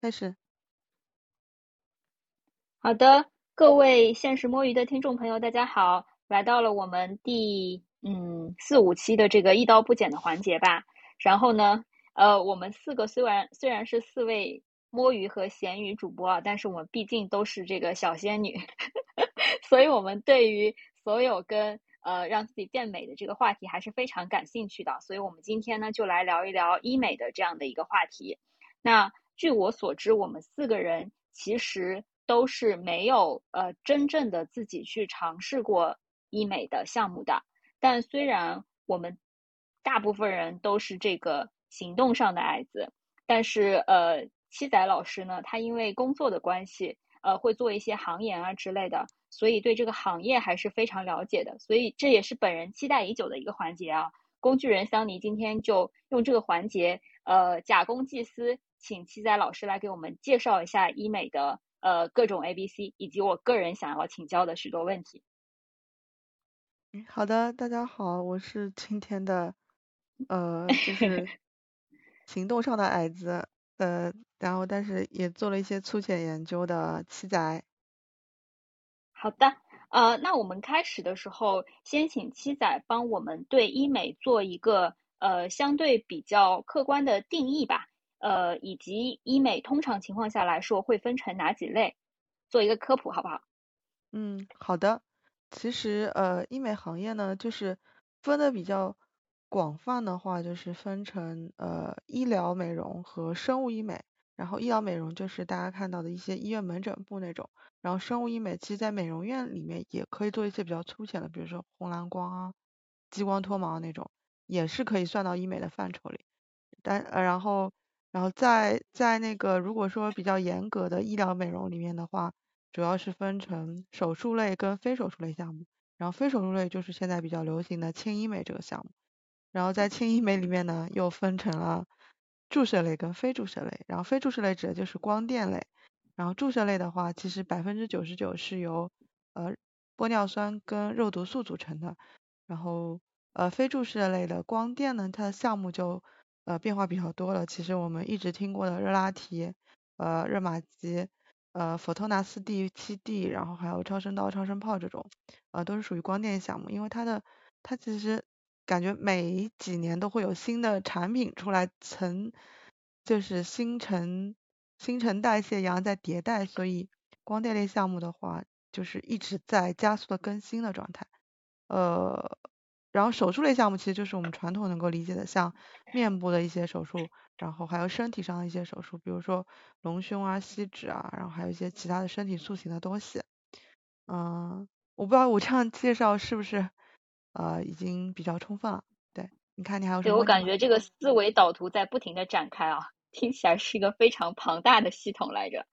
开始。好的，各位现实摸鱼的听众朋友，大家好，来到了我们第嗯四五期的这个一刀不剪的环节吧。然后呢，呃，我们四个虽然虽然是四位摸鱼和咸鱼主播啊，但是我们毕竟都是这个小仙女，所以我们对于所有跟呃让自己变美的这个话题还是非常感兴趣的。所以我们今天呢，就来聊一聊医美的这样的一个话题。那据我所知，我们四个人其实。都是没有呃真正的自己去尝试过医美的项目的，但虽然我们大部分人都是这个行动上的矮子，但是呃七仔老师呢，他因为工作的关系，呃会做一些行研啊之类的，所以对这个行业还是非常了解的，所以这也是本人期待已久的一个环节啊。工具人桑尼今天就用这个环节，呃假公济私，请七仔老师来给我们介绍一下医美的。呃，各种 A、B、C，以及我个人想要请教的许多问题。好的，大家好，我是今天的呃，就 是行动上的矮子，呃，然后但是也做了一些粗浅研究的七仔。好的，呃，那我们开始的时候，先请七仔帮我们对医美做一个呃相对比较客观的定义吧。呃，以及医美通常情况下来说会分成哪几类？做一个科普好不好？嗯，好的。其实呃，医美行业呢，就是分的比较广泛的话，就是分成呃医疗美容和生物医美。然后医疗美容就是大家看到的一些医院门诊部那种。然后生物医美其实在美容院里面也可以做一些比较粗浅的，比如说红蓝光啊、激光脱毛那种，也是可以算到医美的范畴里。但呃，然后。然后在在那个如果说比较严格的医疗美容里面的话，主要是分成手术类跟非手术类项目。然后非手术类就是现在比较流行的轻医美这个项目。然后在轻医美里面呢，又分成了注射类跟非注射类。然后非注射类指的就是光电类。然后注射类的话，其实百分之九十九是由呃玻尿酸跟肉毒素组成的。然后呃非注射类的光电呢，它的项目就。呃，变化比较多了。其实我们一直听过的热拉提、呃热玛吉、呃佛托纳斯 D 七 D，然后还有超声刀、超声炮这种，呃都是属于光电项目。因为它的它其实感觉每几年都会有新的产品出来，层就是新陈新陈代谢一样在迭代，所以光电类项目的话，就是一直在加速的更新的状态。呃。然后手术类项目其实就是我们传统能够理解的，像面部的一些手术，然后还有身体上的一些手术，比如说隆胸啊、吸脂啊，然后还有一些其他的身体塑形的东西。嗯，我不知道我这样介绍是不是呃已经比较充分了？对，你看你还有什么？对我感觉这个思维导图在不停的展开啊，听起来是一个非常庞大的系统来着。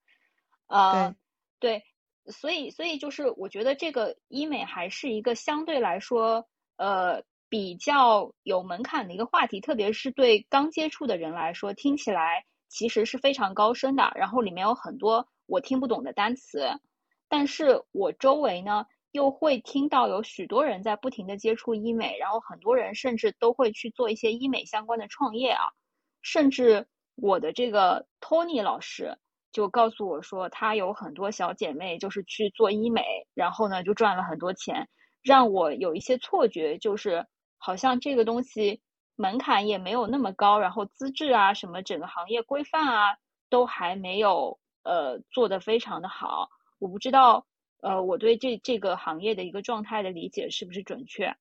呃，对，所以所以就是我觉得这个医美还是一个相对来说。呃，比较有门槛的一个话题，特别是对刚接触的人来说，听起来其实是非常高深的。然后里面有很多我听不懂的单词，但是我周围呢又会听到有许多人在不停的接触医美，然后很多人甚至都会去做一些医美相关的创业啊。甚至我的这个托尼老师就告诉我说，他有很多小姐妹就是去做医美，然后呢就赚了很多钱。让我有一些错觉，就是好像这个东西门槛也没有那么高，然后资质啊什么，整个行业规范啊都还没有呃做得非常的好。我不知道呃我对这这个行业的一个状态的理解是不是准确？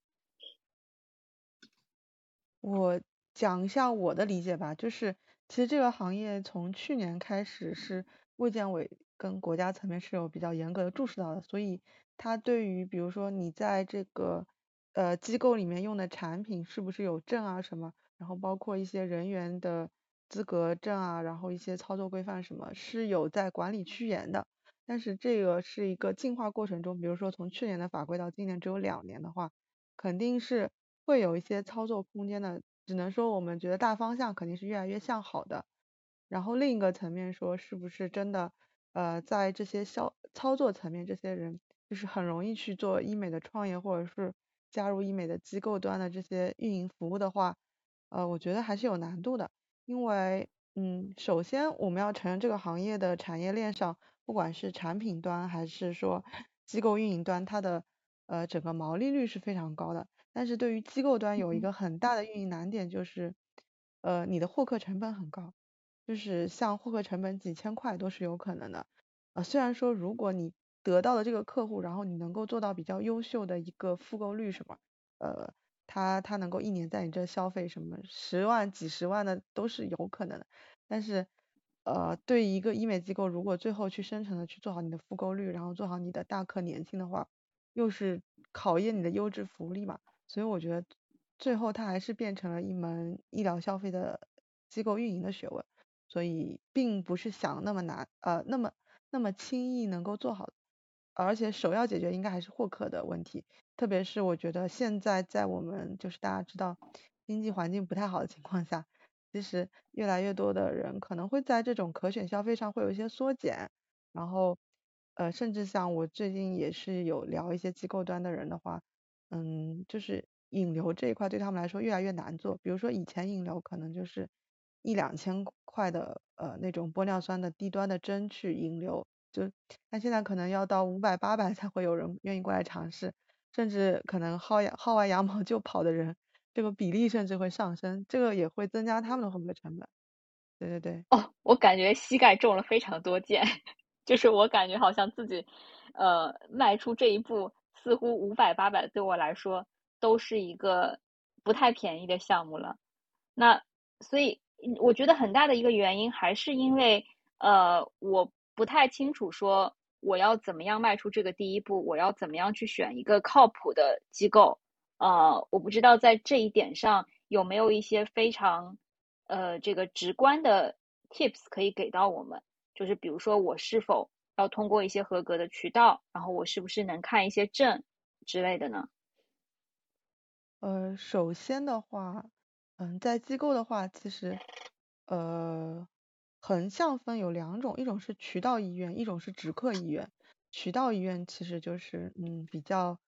我讲一下我的理解吧，就是其实这个行业从去年开始是卫健委跟国家层面是有比较严格的注视到的，所以。它对于比如说你在这个呃机构里面用的产品是不是有证啊什么，然后包括一些人员的资格证啊，然后一些操作规范什么是有在管理趋严的。但是这个是一个进化过程中，比如说从去年的法规到今年只有两年的话，肯定是会有一些操作空间的。只能说我们觉得大方向肯定是越来越向好的。然后另一个层面说，是不是真的呃在这些销操作层面，这些人。就是很容易去做医美的创业，或者是加入医美的机构端的这些运营服务的话，呃，我觉得还是有难度的，因为嗯，首先我们要承认这个行业的产业链上，不管是产品端还是说机构运营端，它的呃整个毛利率是非常高的。但是对于机构端有一个很大的运营难点就是，呃你的获客成本很高，就是像获客成本几千块都是有可能的。呃虽然说如果你得到了这个客户，然后你能够做到比较优秀的一个复购率什么，呃。他他能够一年在你这消费什么十万几十万的都是有可能的，但是呃对一个医美机构，如果最后去深层的去做好你的复购率，然后做好你的大客年轻的话，又是考验你的优质服务力嘛，所以我觉得最后它还是变成了一门医疗消费的机构运营的学问，所以并不是想那么难呃那么那么轻易能够做好。而且首要解决应该还是获客的问题，特别是我觉得现在在我们就是大家知道经济环境不太好的情况下，其实越来越多的人可能会在这种可选消费上会有一些缩减，然后呃甚至像我最近也是有聊一些机构端的人的话，嗯就是引流这一块对他们来说越来越难做，比如说以前引流可能就是一两千块的呃那种玻尿酸的低端的针去引流。就，但现在可能要到五百八百才会有人愿意过来尝试，甚至可能薅羊薅完羊毛就跑的人，这个比例甚至会上升，这个也会增加他们的获客成本。对对对。哦，我感觉膝盖中了非常多箭，就是我感觉好像自己，呃，迈出这一步，似乎五百八百对我来说都是一个不太便宜的项目了。那所以我觉得很大的一个原因还是因为，呃，我。不太清楚，说我要怎么样迈出这个第一步，我要怎么样去选一个靠谱的机构？呃，我不知道在这一点上有没有一些非常呃这个直观的 tips 可以给到我们，就是比如说我是否要通过一些合格的渠道，然后我是不是能看一些证之类的呢？呃，首先的话，嗯，在机构的话，其实呃。横向分有两种，一种是渠道医院，一种是直客医院。渠道医院其实就是嗯比较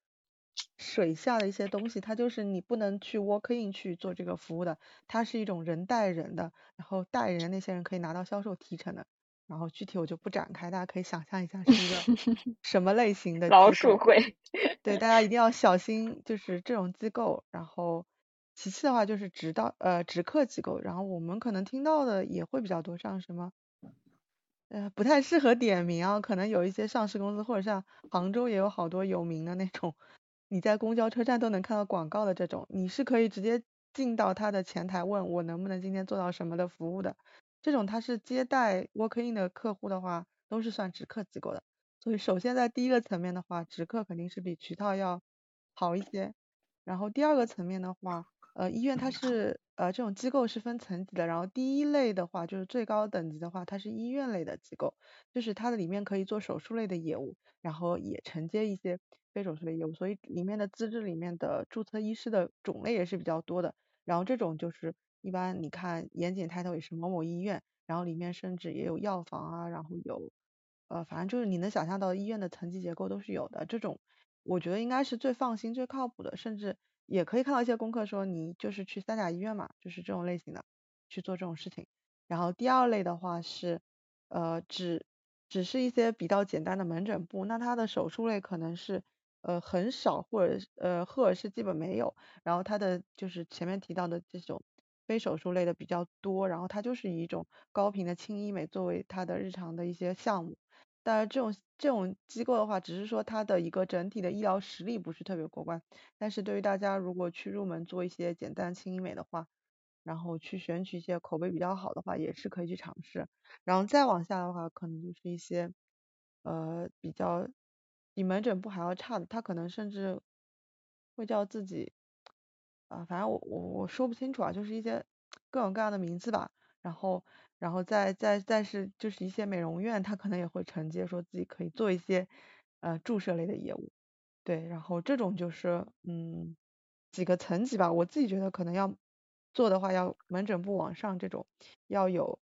水下的一些东西，它就是你不能去 walk in 去做这个服务的，它是一种人带人的，然后带人那些人可以拿到销售提成的。然后具体我就不展开，大家可以想象一下是一个 什么类型的老鼠会。对，大家一定要小心，就是这种机构。然后。其次的话就是直到呃直客机构，然后我们可能听到的也会比较多，像什么，呃不太适合点名啊，可能有一些上市公司或者像杭州也有好多有名的那种，你在公交车站都能看到广告的这种，你是可以直接进到他的前台问我能不能今天做到什么的服务的，这种他是接待 walk in 的客户的话，都是算直客机构的，所以首先在第一个层面的话，直客肯定是比渠道要好一些，然后第二个层面的话。呃，医院它是呃这种机构是分层级的，然后第一类的话就是最高等级的话，它是医院类的机构，就是它的里面可以做手术类的业务，然后也承接一些非手术类业务，所以里面的资质里面的注册医师的种类也是比较多的。然后这种就是一般你看严谨抬头也是某某医院，然后里面甚至也有药房啊，然后有呃反正就是你能想象到医院的层级结构都是有的。这种我觉得应该是最放心、最靠谱的，甚至。也可以看到一些功课说你就是去三甲医院嘛，就是这种类型的去做这种事情。然后第二类的话是呃只只是一些比较简单的门诊部，那它的手术类可能是呃很少或者呃或者是基本没有。然后它的就是前面提到的这种非手术类的比较多，然后它就是以一种高频的轻医美作为它的日常的一些项目。但是这种这种机构的话，只是说它的一个整体的医疗实力不是特别过关。但是对于大家如果去入门做一些简单轻医美的话，然后去选取一些口碑比较好的话，也是可以去尝试。然后再往下的话，可能就是一些呃比较比门诊部还要差的，他可能甚至会叫自己啊，反正我我我说不清楚啊，就是一些各种各样的名字吧。然后。然后再再再是就是一些美容院，他可能也会承接说自己可以做一些呃注射类的业务，对，然后这种就是嗯几个层级吧，我自己觉得可能要做的话，要门诊部往上这种要有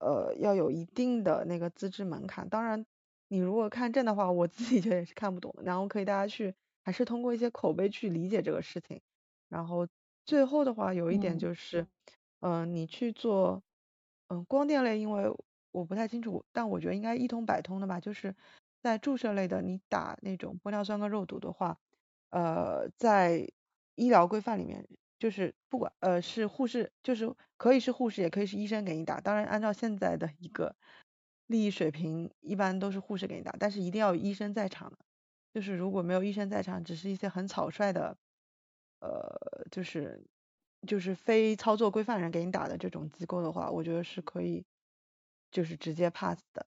呃要有一定的那个资质门槛，当然你如果看证的话，我自己觉得也是看不懂的，然后可以大家去还是通过一些口碑去理解这个事情，然后最后的话有一点就是嗯你去做。嗯，光电类因为我不太清楚，但我觉得应该一通百通的吧。就是在注射类的，你打那种玻尿酸跟肉毒的话，呃，在医疗规范里面，就是不管呃是护士，就是可以是护士，也可以是医生给你打。当然，按照现在的一个利益水平，一般都是护士给你打，但是一定要有医生在场的。就是如果没有医生在场，只是一些很草率的，呃，就是就是非操作规范人给你打的这种机构的话，我觉得是可以，就是直接 pass 的。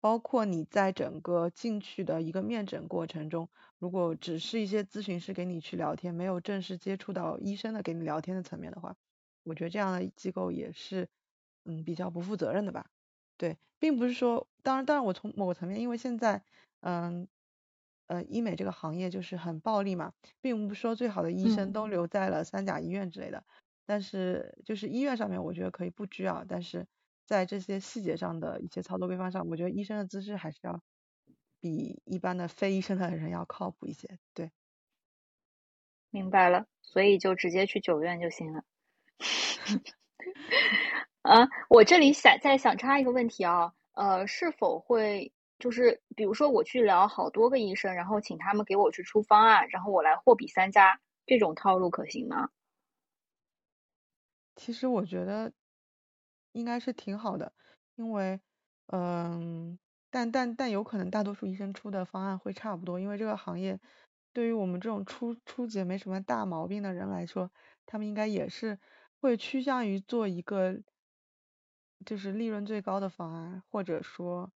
包括你在整个进去的一个面诊过程中，如果只是一些咨询师给你去聊天，没有正式接触到医生的给你聊天的层面的话，我觉得这样的机构也是，嗯，比较不负责任的吧。对，并不是说，当然，当然，我从某个层面，因为现在，嗯。呃，医美这个行业就是很暴利嘛，并不是说最好的医生都留在了三甲医院之类的，但是就是医院上面我觉得可以不拘啊，但是在这些细节上的一些操作规范上，我觉得医生的资质还是要比一般的非医生的人要靠谱一些。对，明白了，所以就直接去九院就行了。啊，我这里想再想插一个问题啊，呃，是否会？就是比如说我去聊好多个医生，然后请他们给我去出方案，然后我来货比三家，这种套路可行吗？其实我觉得应该是挺好的，因为嗯，但但但有可能大多数医生出的方案会差不多，因为这个行业对于我们这种初初级没什么大毛病的人来说，他们应该也是会趋向于做一个就是利润最高的方案，或者说。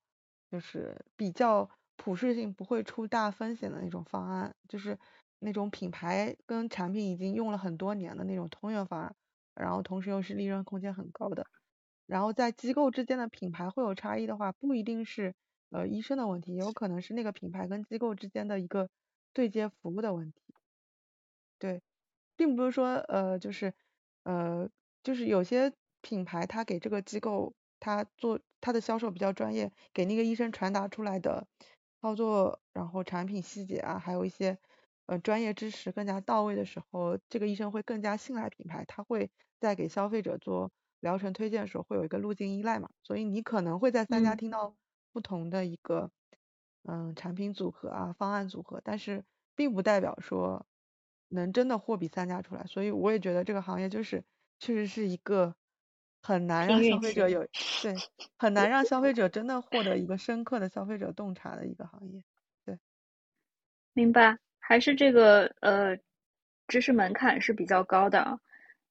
就是比较普适性不会出大风险的那种方案，就是那种品牌跟产品已经用了很多年的那种通用方案，然后同时又是利润空间很高的。然后在机构之间的品牌会有差异的话，不一定是呃医生的问题，也有可能是那个品牌跟机构之间的一个对接服务的问题。对，并不是说呃就是呃就是有些品牌它给这个机构。他做他的销售比较专业，给那个医生传达出来的操作，然后产品细节啊，还有一些呃专业知识更加到位的时候，这个医生会更加信赖品牌，他会在给消费者做疗程推荐的时候会有一个路径依赖嘛，所以你可能会在三家听到不同的一个嗯产品组合啊方案组合，但是并不代表说能真的货比三家出来，所以我也觉得这个行业就是确实是一个。很难让消费者有 对，很难让消费者真的获得一个深刻的消费者洞察的一个行业。对，明白，还是这个呃知识门槛是比较高的。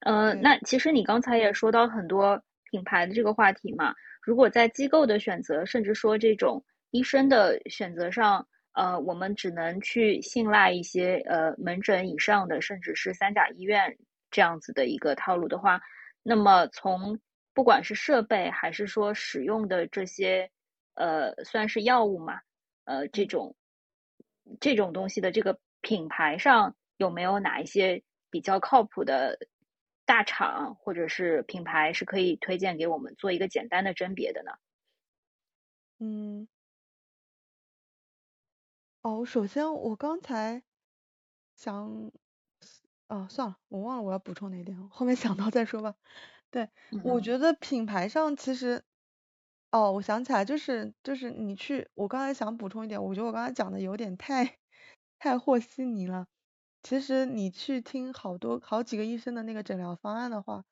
呃，那其实你刚才也说到很多品牌的这个话题嘛。如果在机构的选择，甚至说这种医生的选择上，呃，我们只能去信赖一些呃门诊以上的，甚至是三甲医院这样子的一个套路的话。那么从不管是设备还是说使用的这些呃算是药物嘛，呃这种这种东西的这个品牌上有没有哪一些比较靠谱的大厂或者是品牌是可以推荐给我们做一个简单的甄别的呢？嗯，哦，首先我刚才想。哦，算了，我忘了我要补充哪点，后面想到再说吧。对，我觉得品牌上其实，哦，我想起来，就是就是你去，我刚才想补充一点，我觉得我刚才讲的有点太太和稀泥了。其实你去听好多好几个医生的那个诊疗方案的话，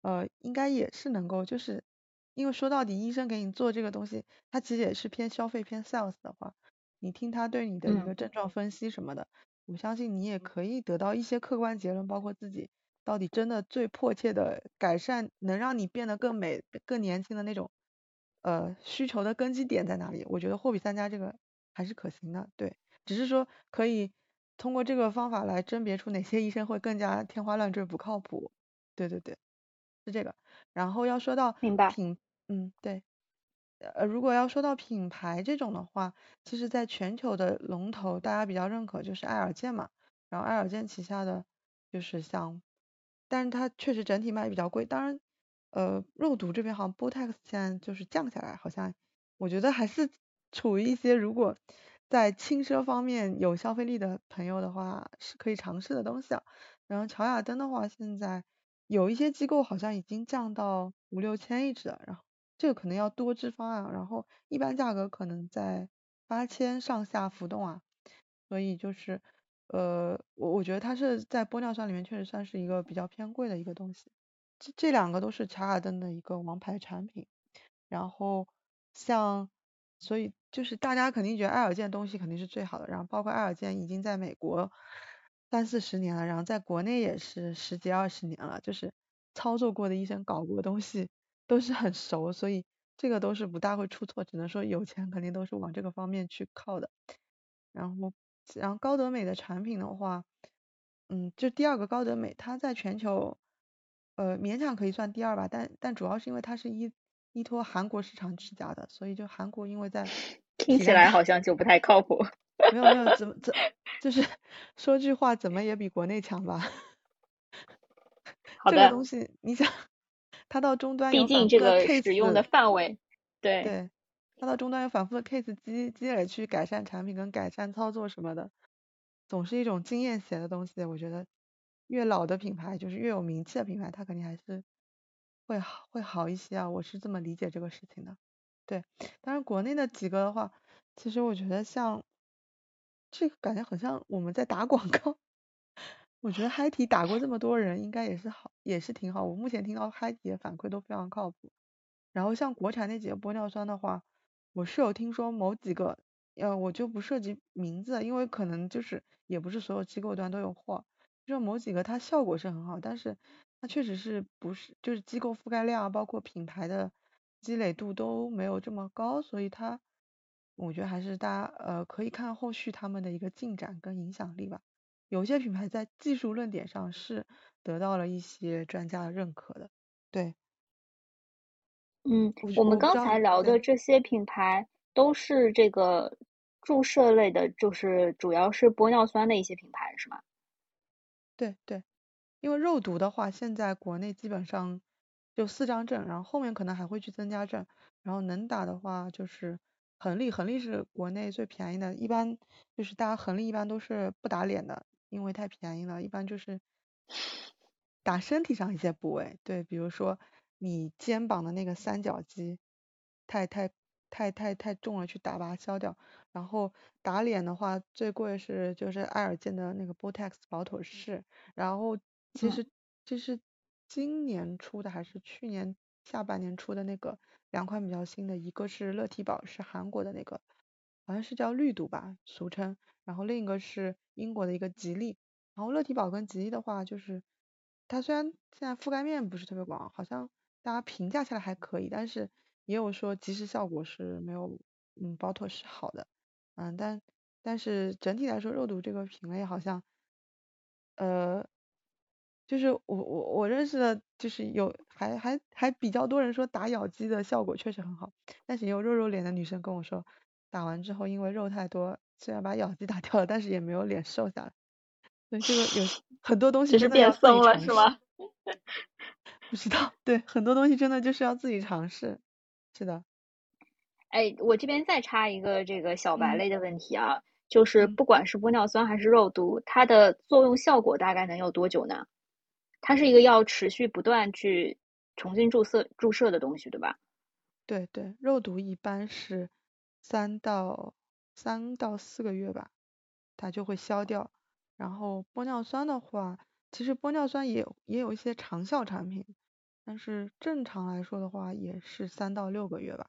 呃，应该也是能够，就是因为说到底，医生给你做这个东西，他其实也是偏消费偏 sales 的话，你听他对你的一个症状分析什么的。我相信你也可以得到一些客观结论，包括自己到底真的最迫切的改善，能让你变得更美、更年轻的那种呃需求的根基点在哪里？我觉得货比三家这个还是可行的，对，只是说可以通过这个方法来甄别出哪些医生会更加天花乱坠不靠谱。对对对，是这个。然后要说到品，嗯，对。呃，如果要说到品牌这种的话，其实在全球的龙头，大家比较认可就是爱尔健嘛。然后爱尔健旗下的就是像，但是它确实整体卖比较贵。当然，呃，肉毒这边好像 Botox 现在就是降下来，好像我觉得还是处于一些如果在轻奢方面有消费力的朋友的话，是可以尝试的东西啊。然后乔雅登的话，现在有一些机构好像已经降到五六千一支了，然后。这个可能要多支方案，然后一般价格可能在八千上下浮动啊，所以就是呃我我觉得它是在玻尿酸里面确实算是一个比较偏贵的一个东西。这这两个都是查尔登的一个王牌产品，然后像所以就是大家肯定觉得爱尔健东西肯定是最好的，然后包括爱尔健已经在美国三四十年了，然后在国内也是十几二十年了，就是操作过的医生搞过的东西都是很熟，所以这个都是不大会出错，只能说有钱肯定都是往这个方面去靠的。然后然后高德美的产品的话，嗯，就第二个高德美，它在全球。呃，勉强可以算第二吧，但但主要是因为它是依依托韩国市场起家的，所以就韩国因为在 听起来好像就不太靠谱。没有没有，怎么怎就是 说句话，怎么也比国内强吧。这个东西你想，它到终端毕竟这个使用的范围，对对，它到终端有反复的 case 积积累去改善产品跟改善操作什么的，总是一种经验写的东西，我觉得。越老的品牌，就是越有名气的品牌，它肯定还是会好会好一些啊，我是这么理解这个事情的。对，当然国内的几个的话，其实我觉得像这个感觉很像我们在打广告。我觉得嗨体打过这么多人，应该也是好，也是挺好。我目前听到嗨体的反馈都非常靠谱。然后像国产那几个玻尿酸的话，我是有听说某几个，呃，我就不涉及名字，因为可能就是也不是所有机构端都有货。就某几个它效果是很好，但是它确实是不是就是机构覆盖量啊，包括品牌的积累度都没有这么高，所以它我觉得还是大家呃可以看后续他们的一个进展跟影响力吧。有些品牌在技术论点上是得到了一些专家的认可的。对，嗯，我们刚才聊的这些品牌都是这个注射类的，就是主要是玻尿酸的一些品牌是吗？对对，因为肉毒的话，现在国内基本上就四张证，然后后面可能还会去增加证，然后能打的话就是恒力，恒力是国内最便宜的，一般就是大家恒力一般都是不打脸的，因为太便宜了，一般就是打身体上一些部位，对，比如说你肩膀的那个三角肌太太太太太重了，去打把它消掉。然后打脸的话，最贵是就是爱尔健的那个 Botox 保妥适，然后其实这是今年出的还是去年下半年出的那个两款比较新的，一个是乐提宝，是韩国的那个，好像是叫绿毒吧，俗称，然后另一个是英国的一个吉利，然后乐缇宝跟吉利的话，就是它虽然现在覆盖面不是特别广，好像大家评价下来还可以，但是也有说即时效果是没有嗯保妥适好的。嗯，但但是整体来说，肉毒这个品类好像，呃，就是我我我认识的，就是有还还还比较多人说打咬肌的效果确实很好，但是也有肉肉脸的女生跟我说，打完之后因为肉太多，虽然把咬肌打掉了，但是也没有脸瘦下来。所以这个有很多东西真的变松了是吗？不知道，对，很多东西真的就是要自己尝试。是的。哎，我这边再插一个这个小白类的问题啊，就是不管是玻尿酸还是肉毒，它的作用效果大概能有多久呢？它是一个要持续不断去重新注射注射的东西，对吧？对对，肉毒一般是三到三到四个月吧，它就会消掉。然后玻尿酸的话，其实玻尿酸也也有一些长效产品，但是正常来说的话，也是三到六个月吧。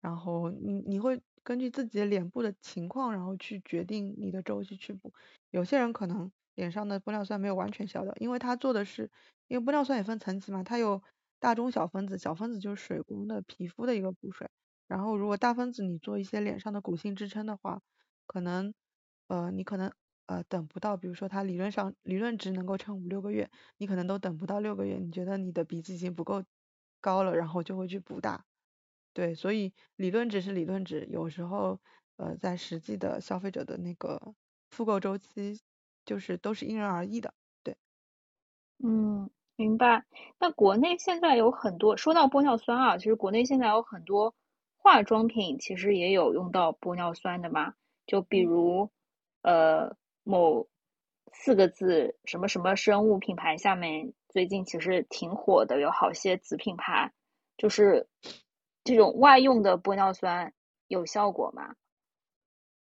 然后你你会根据自己的脸部的情况，然后去决定你的周期去补。有些人可能脸上的玻尿酸没有完全消掉，因为它做的是，因为玻尿酸也分层级嘛，它有大中小分子，小分子就是水光的皮肤的一个补水。然后如果大分子你做一些脸上的骨性支撑的话，可能呃你可能呃等不到，比如说它理论上理论值能够撑五六个月，你可能都等不到六个月，你觉得你的鼻子已经不够高了，然后就会去补大。对，所以理论值是理论值，有时候呃在实际的消费者的那个复购周期，就是都是因人而异的。对，嗯，明白。那国内现在有很多，说到玻尿酸啊，其实国内现在有很多化妆品，其实也有用到玻尿酸的嘛。就比如呃某四个字什么什么生物品牌下面，最近其实挺火的，有好些子品牌，就是。这种外用的玻尿酸有效果吗？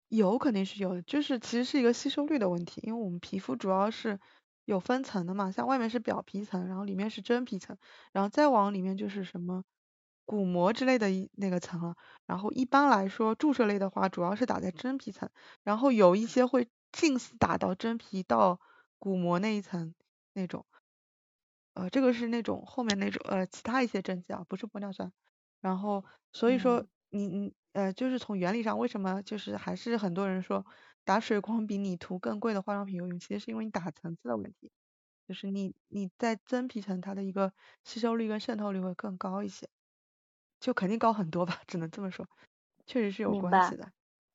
有肯定是有的，就是其实是一个吸收率的问题，因为我们皮肤主要是有分层的嘛，像外面是表皮层，然后里面是真皮层，然后再往里面就是什么骨膜之类的一那个层了。然后一般来说注射类的话，主要是打在真皮层，然后有一些会近似打到真皮到骨膜那一层那种。呃，这个是那种后面那种呃其他一些针剂啊，不是玻尿酸。然后所以说你你呃就是从原理上为什么就是还是很多人说打水光比你涂更贵的化妆品有用，其实是因为你打层次的问题，就是你你在真皮层它的一个吸收率跟渗透率会更高一些，就肯定高很多吧，只能这么说，确实是有关系的。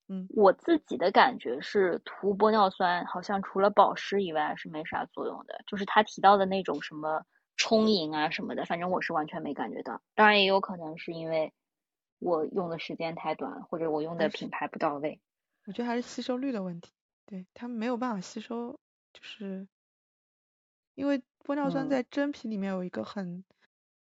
嗯，我自己的感觉是涂玻尿酸好像除了保湿以外是没啥作用的，就是他提到的那种什么。充盈啊什么的，反正我是完全没感觉到。当然也有可能是因为我用的时间太短，或者我用的品牌不到位。我觉得还是吸收率的问题，对它没有办法吸收，就是因为玻尿酸在真皮里面有一个很，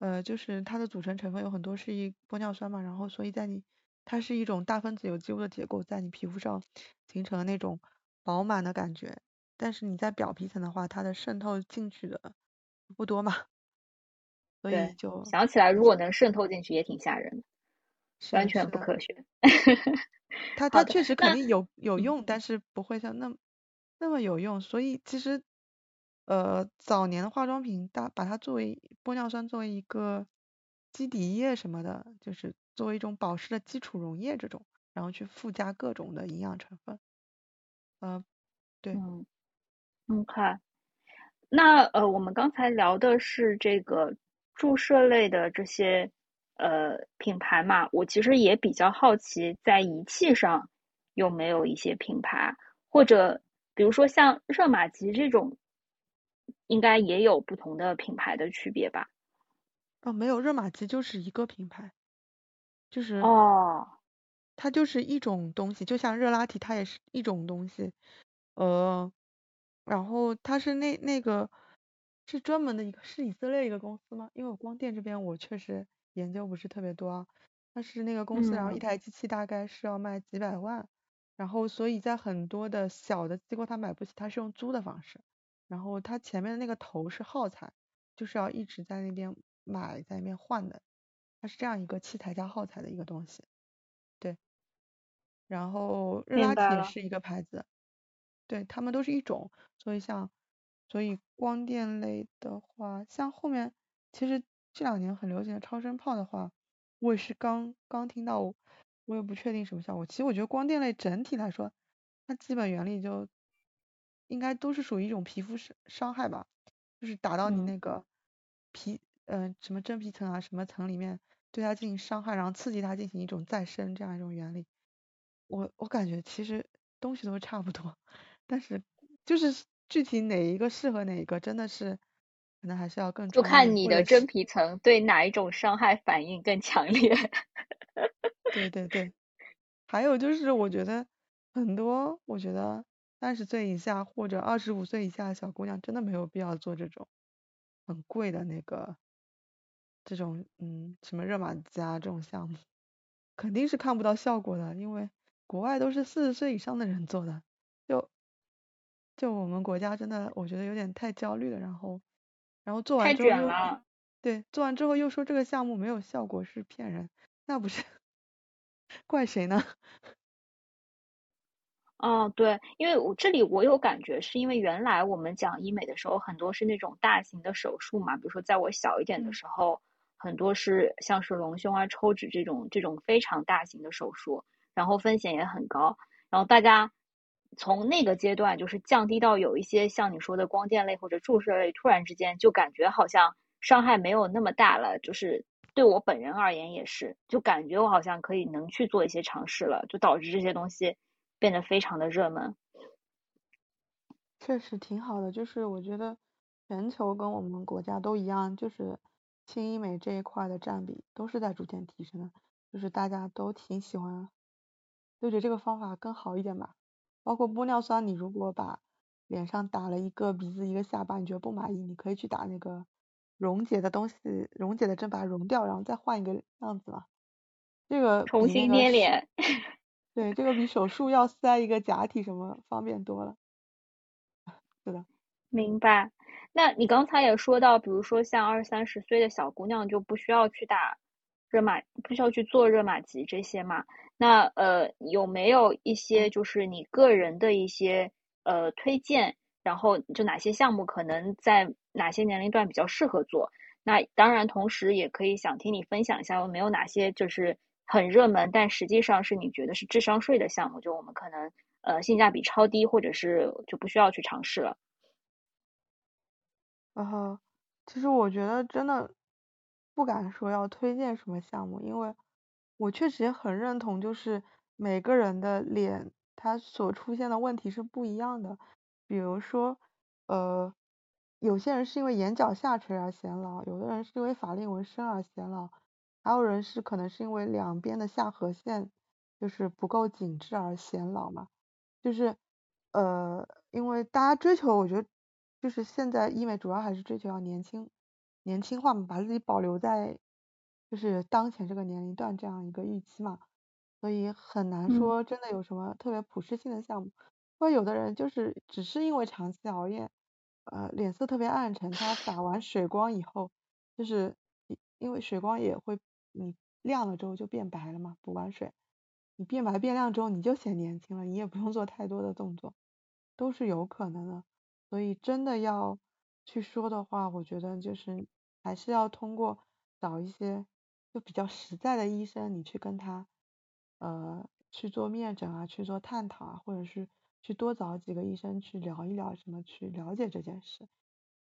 呃，就是它的组成成分有很多是一玻尿酸嘛，然后所以在你它是一种大分子有机物的结构，在你皮肤上形成了那种饱满的感觉。但是你在表皮层的话，它的渗透进去的。不多嘛，所以就想起来，如果能渗透进去也挺吓人的，完全不科学。它 它确实肯定有有用，但是不会像那那么有用。所以其实呃早年的化妆品大把它作为玻尿酸作为一个基底液什么的，就是作为一种保湿的基础溶液这种，然后去附加各种的营养成分。嗯，对。嗯，OK。那呃，我们刚才聊的是这个注射类的这些呃品牌嘛，我其实也比较好奇，在仪器上有没有一些品牌，或者比如说像热玛吉这种，应该也有不同的品牌的区别吧？哦，没有，热玛吉就是一个品牌，就是哦，它就是一种东西，就像热拉提，它也是一种东西，呃。然后它是那那个是专门的一个是以色列一个公司吗？因为我光电这边我确实研究不是特别多啊。但是那个公司，然后一台机器大概是要卖几百万，然后所以在很多的小的机构它买不起，它是用租的方式。然后它前面的那个头是耗材，就是要一直在那边买在那边换的，它是这样一个器材加耗材的一个东西。对。然后热拉铁是一个牌子。对，他们都是一种，所以像，所以光电类的话，像后面其实这两年很流行的超声炮的话，我也是刚刚听到，我也不确定什么效果。其实我觉得光电类整体来说，它基本原理就应该都是属于一种皮肤伤伤害吧，就是打到你那个皮，嗯，什么真皮层啊，什么层里面，对它进行伤害，然后刺激它进行一种再生这样一种原理。我我感觉其实东西都差不多。但是就是具体哪一个适合哪一个，真的是可能还是要更就看你的真皮层对哪一种伤害反应更强烈。对对对，还有就是我觉得很多，我觉得三十岁以下或者二十五岁以下的小姑娘真的没有必要做这种很贵的那个这种嗯什么热玛吉啊这种项目，肯定是看不到效果的，因为国外都是四十岁以上的人做的，就。就我们国家真的，我觉得有点太焦虑了，然后，然后做完之后又，对，做完之后又说这个项目没有效果是骗人，那不是 怪谁呢？哦，对，因为我这里我有感觉，是因为原来我们讲医美的时候，很多是那种大型的手术嘛，比如说在我小一点的时候，很多是像是隆胸啊、抽脂这种这种非常大型的手术，然后风险也很高，然后大家。从那个阶段，就是降低到有一些像你说的光电类或者注射类，突然之间就感觉好像伤害没有那么大了。就是对我本人而言也是，就感觉我好像可以能去做一些尝试了，就导致这些东西变得非常的热门。确实挺好的，就是我觉得全球跟我们国家都一样，就是轻医美这一块的占比都是在逐渐提升的，就是大家都挺喜欢，都觉得这个方法更好一点吧。包括玻尿酸，你如果把脸上打了一个鼻子一个下巴，你觉得不满意，你可以去打那个溶解的东西，溶解的针把它溶掉，然后再换一个样子嘛。这个重新捏脸。对，这个比手术要塞一个假体什么方便多了。是的，明白。那你刚才也说到，比如说像二三十岁的小姑娘就不需要去打热玛，不需要去做热玛吉这些嘛？那呃，有没有一些就是你个人的一些呃推荐？然后就哪些项目可能在哪些年龄段比较适合做？那当然，同时也可以想听你分享一下有没有哪些就是很热门，但实际上是你觉得是智商税的项目，就我们可能呃性价比超低，或者是就不需要去尝试了。然后，其实我觉得真的不敢说要推荐什么项目，因为我确实也很认同，就是每个人的脸它所出现的问题是不一样的。比如说，呃，有些人是因为眼角下垂而显老，有的人是因为法令纹深而显老，还有人是可能是因为两边的下颌线就是不够紧致而显老嘛。就是呃，因为大家追求，我觉得。就是现在医美主要还是追求要年轻，年轻化嘛，把自己保留在就是当前这个年龄段这样一个预期嘛，所以很难说真的有什么特别普适性的项目。或者有的人就是只是因为长期熬夜，呃，脸色特别暗沉，他打完水光以后，就是因为水光也会你亮了之后就变白了嘛，补完水，你变白变亮之后你就显年轻了，你也不用做太多的动作，都是有可能的。所以真的要去说的话，我觉得就是还是要通过找一些就比较实在的医生，你去跟他呃去做面诊啊，去做探讨啊，或者是去多找几个医生去聊一聊，什么去了解这件事。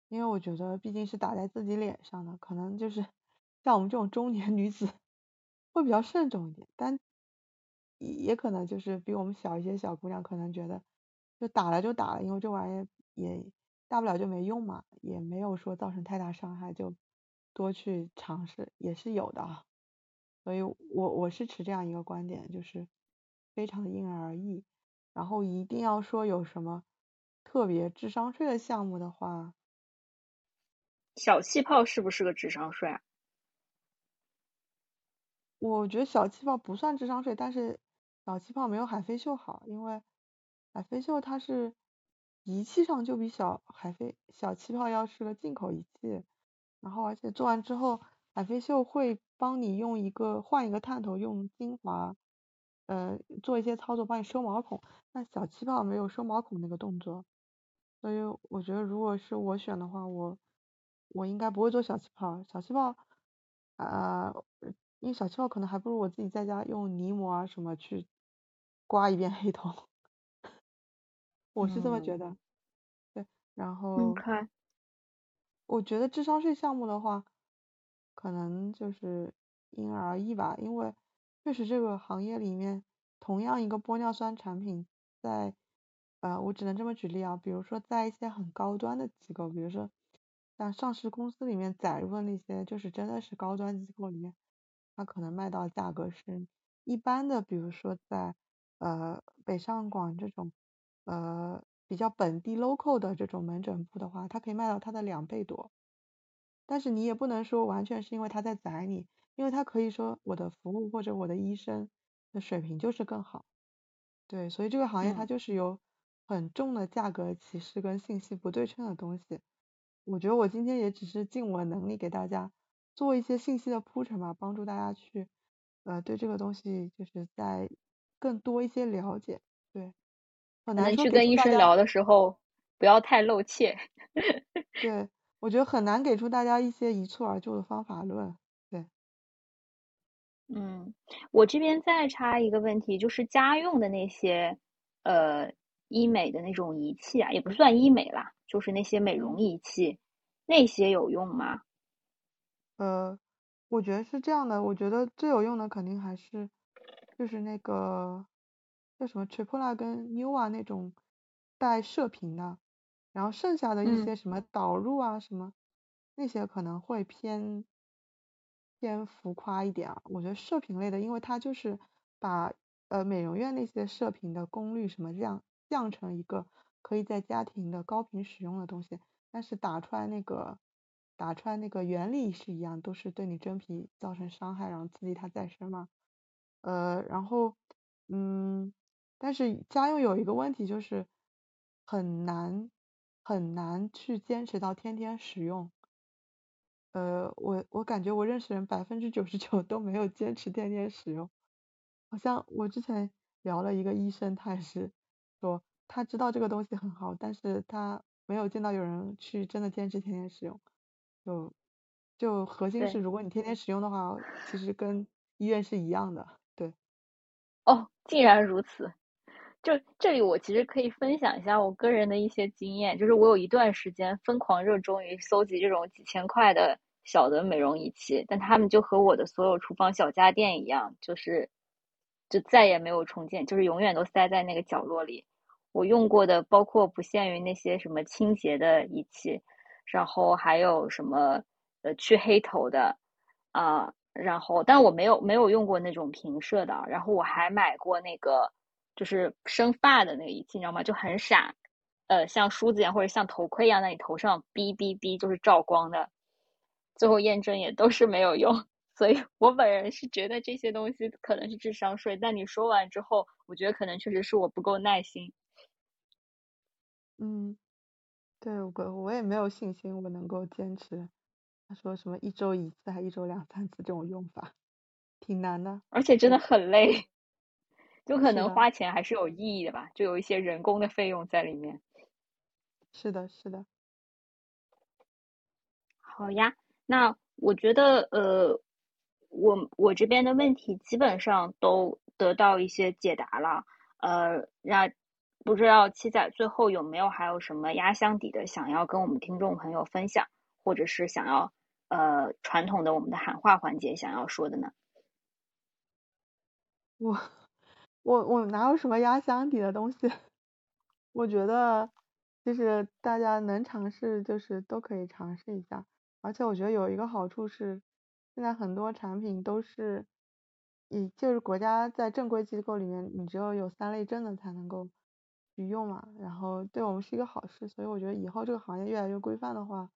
因为我觉得毕竟是打在自己脸上的，可能就是像我们这种中年女子会比较慎重一点，但也可能就是比我们小一些小姑娘可能觉得就打了就打了，因为这玩意儿。也大不了就没用嘛，也没有说造成太大伤害，就多去尝试也是有的。所以我我是持这样一个观点，就是非常的因人而异。然后一定要说有什么特别智商税的项目的话，小气泡是不是个智商税啊？我觉得小气泡不算智商税，但是小气泡没有海飞秀好，因为海飞秀它是。仪器上就比小海飞小气泡要是个进口仪器，然后而且做完之后，海飞秀会帮你用一个换一个探头，用精华，呃，做一些操作帮你收毛孔。那小气泡没有收毛孔那个动作，所以我觉得如果是我选的话，我我应该不会做小气泡。小气泡，啊，因为小气泡可能还不如我自己在家用泥膜啊什么去刮一遍黑头。我是这么觉得，对，然后，我觉得智商税项目的话，可能就是因人而异吧，因为确实这个行业里面，同样一个玻尿酸产品，在，呃，我只能这么举例啊，比如说在一些很高端的机构，比如说像上市公司里面载入的那些，就是真的是高端机构里面，它可能卖到价格是一般的，比如说在呃北上广这种。呃，比较本地 local 的这种门诊部的话，它可以卖到它的两倍多。但是你也不能说完全是因为他在宰你，因为他可以说我的服务或者我的医生的水平就是更好。对，所以这个行业它就是有很重的价格歧视跟信息不对称的东西。我觉得我今天也只是尽我能力给大家做一些信息的铺陈吧，帮助大家去呃对这个东西就是在更多一些了解。对。很难去跟医生聊的时候，不要太露怯。对，我觉得很难给出大家一些一蹴而就的方法论。对，嗯，我这边再插一个问题，就是家用的那些呃医美的那种仪器啊，也不算医美啦，就是那些美容仪器，那些有用吗？呃，我觉得是这样的，我觉得最有用的肯定还是就是那个。叫什么 Triple 跟 Newa 那种带射频的，然后剩下的一些什么导入啊什么那些可能会偏偏浮夸一点啊。我觉得射频类的，因为它就是把呃美容院那些射频的功率什么降降成一个可以在家庭的高频使用的东西，但是打出来那个打出来那个原理是一样，都是对你真皮造成伤害，然后刺激它再生嘛。呃，然后嗯，但是家用有一个问题就是很难很难去坚持到天天使用。呃，我我感觉我认识人百分之九十九都没有坚持天天使用。好像我之前聊了一个医生，他也是说他知道这个东西很好，但是他没有见到有人去真的坚持天天使用。就就核心是，对如果你天天使用的话，其实跟医院是一样的。对，哦，竟然如此。就这里，我其实可以分享一下我个人的一些经验，就是我有一段时间疯狂热衷于搜集这种几千块的小的美容仪器，但他们就和我的所有厨房小家电一样，就是就再也没有重建，就是永远都塞在那个角落里。我用过的包括不限于那些什么清洁的仪器，然后还有什么呃去黑头的啊、然后但我没有没有用过那种平射的，然后我还买过那个就是生发的那个仪器，你知道吗？就很傻，呃，像梳子一样或者像头盔一样在你头上哔哔哔，就是照光的。最后验证也都是没有用，所以我本人是觉得这些东西可能是智商税。但你说完之后，我觉得可能确实是我不够耐心。嗯，对我我也没有信心我能够坚持。他说什么一周一次还一周两三次这种用法，挺难的。而且真的，很累，就可能，花钱还是有意义的吧，就有一些人工的费用在里面。是的，是的。好呀，那我觉得呃，我我这边的问题基本上都得到一些解答了。呃，那不知道七仔最后有没有还有什么压箱底的想要跟我们听众朋友分享，或者是想要呃传统的我们的喊话环节想要说的呢？我我我哪有什么压箱底的东西？我觉得就是大家能尝试，就是都可以尝试一下。而且我觉得有一个好处是，现在很多产品都是，以就是国家在正规机构里面，你只有有三类证的才能够去用嘛。然后对我们是一个好事，所以我觉得以后这个行业越来越规范的话，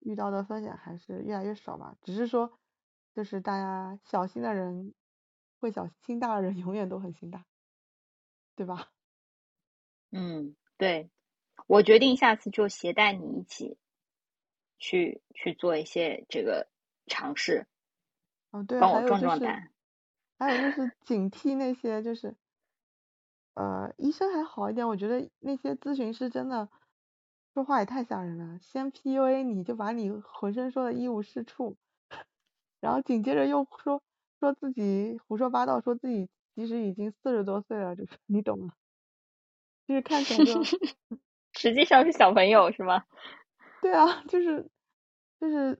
遇到的风险还是越来越少吧。只是说，就是大家小心的人会小心，心大的人 永远都很心大，对吧？嗯，对，我决定下次就携带你一起去去做一些这个尝试，哦，对，还帮我壮壮胆。还有就是警惕那些就是，呃，医生还好一点，我觉得那些咨询师真的说话也太吓人了，先 PUA 你就把你浑身说的一无是处，然后紧接着又说说自己胡说八道，说自己其实已经四十多岁了，就是你懂吗？就是看起来就，实际上是小朋友是吗？对啊，就是就是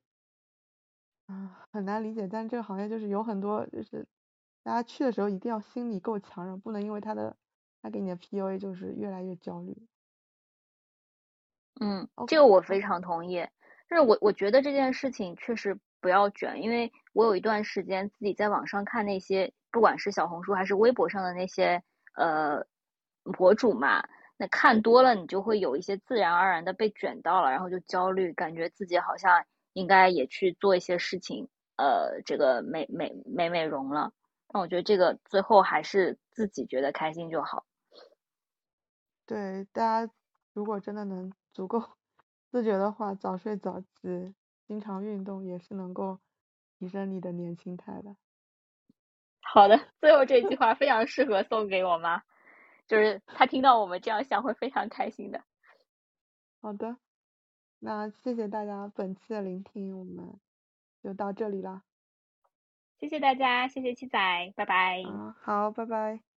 啊，很难理解，但这个行业就是有很多，就是大家去的时候一定要心理够强韧，不能因为他的他给你的 PUA 就是越来越焦虑。嗯，这个我非常同意。但是我我觉得这件事情确实不要卷，因为我有一段时间自己在网上看那些，不管是小红书还是微博上的那些呃博主嘛，那看多了你就会有一些自然而然的被卷到了，然后就焦虑，感觉自己好像应该也去做一些事情，呃，这个美美美美容了。但我觉得这个最后还是自己觉得开心就好。对，大家如果真的能足够 自觉的话，早睡早起，经常运动也是能够提升你的年轻态的。好的，最后这句话非常适合送给我妈，就是她听到我们这样想会非常开心的。好的，那谢谢大家本期的聆听，我们就到这里啦。谢谢大家，谢谢七仔，拜拜。啊，好，拜拜。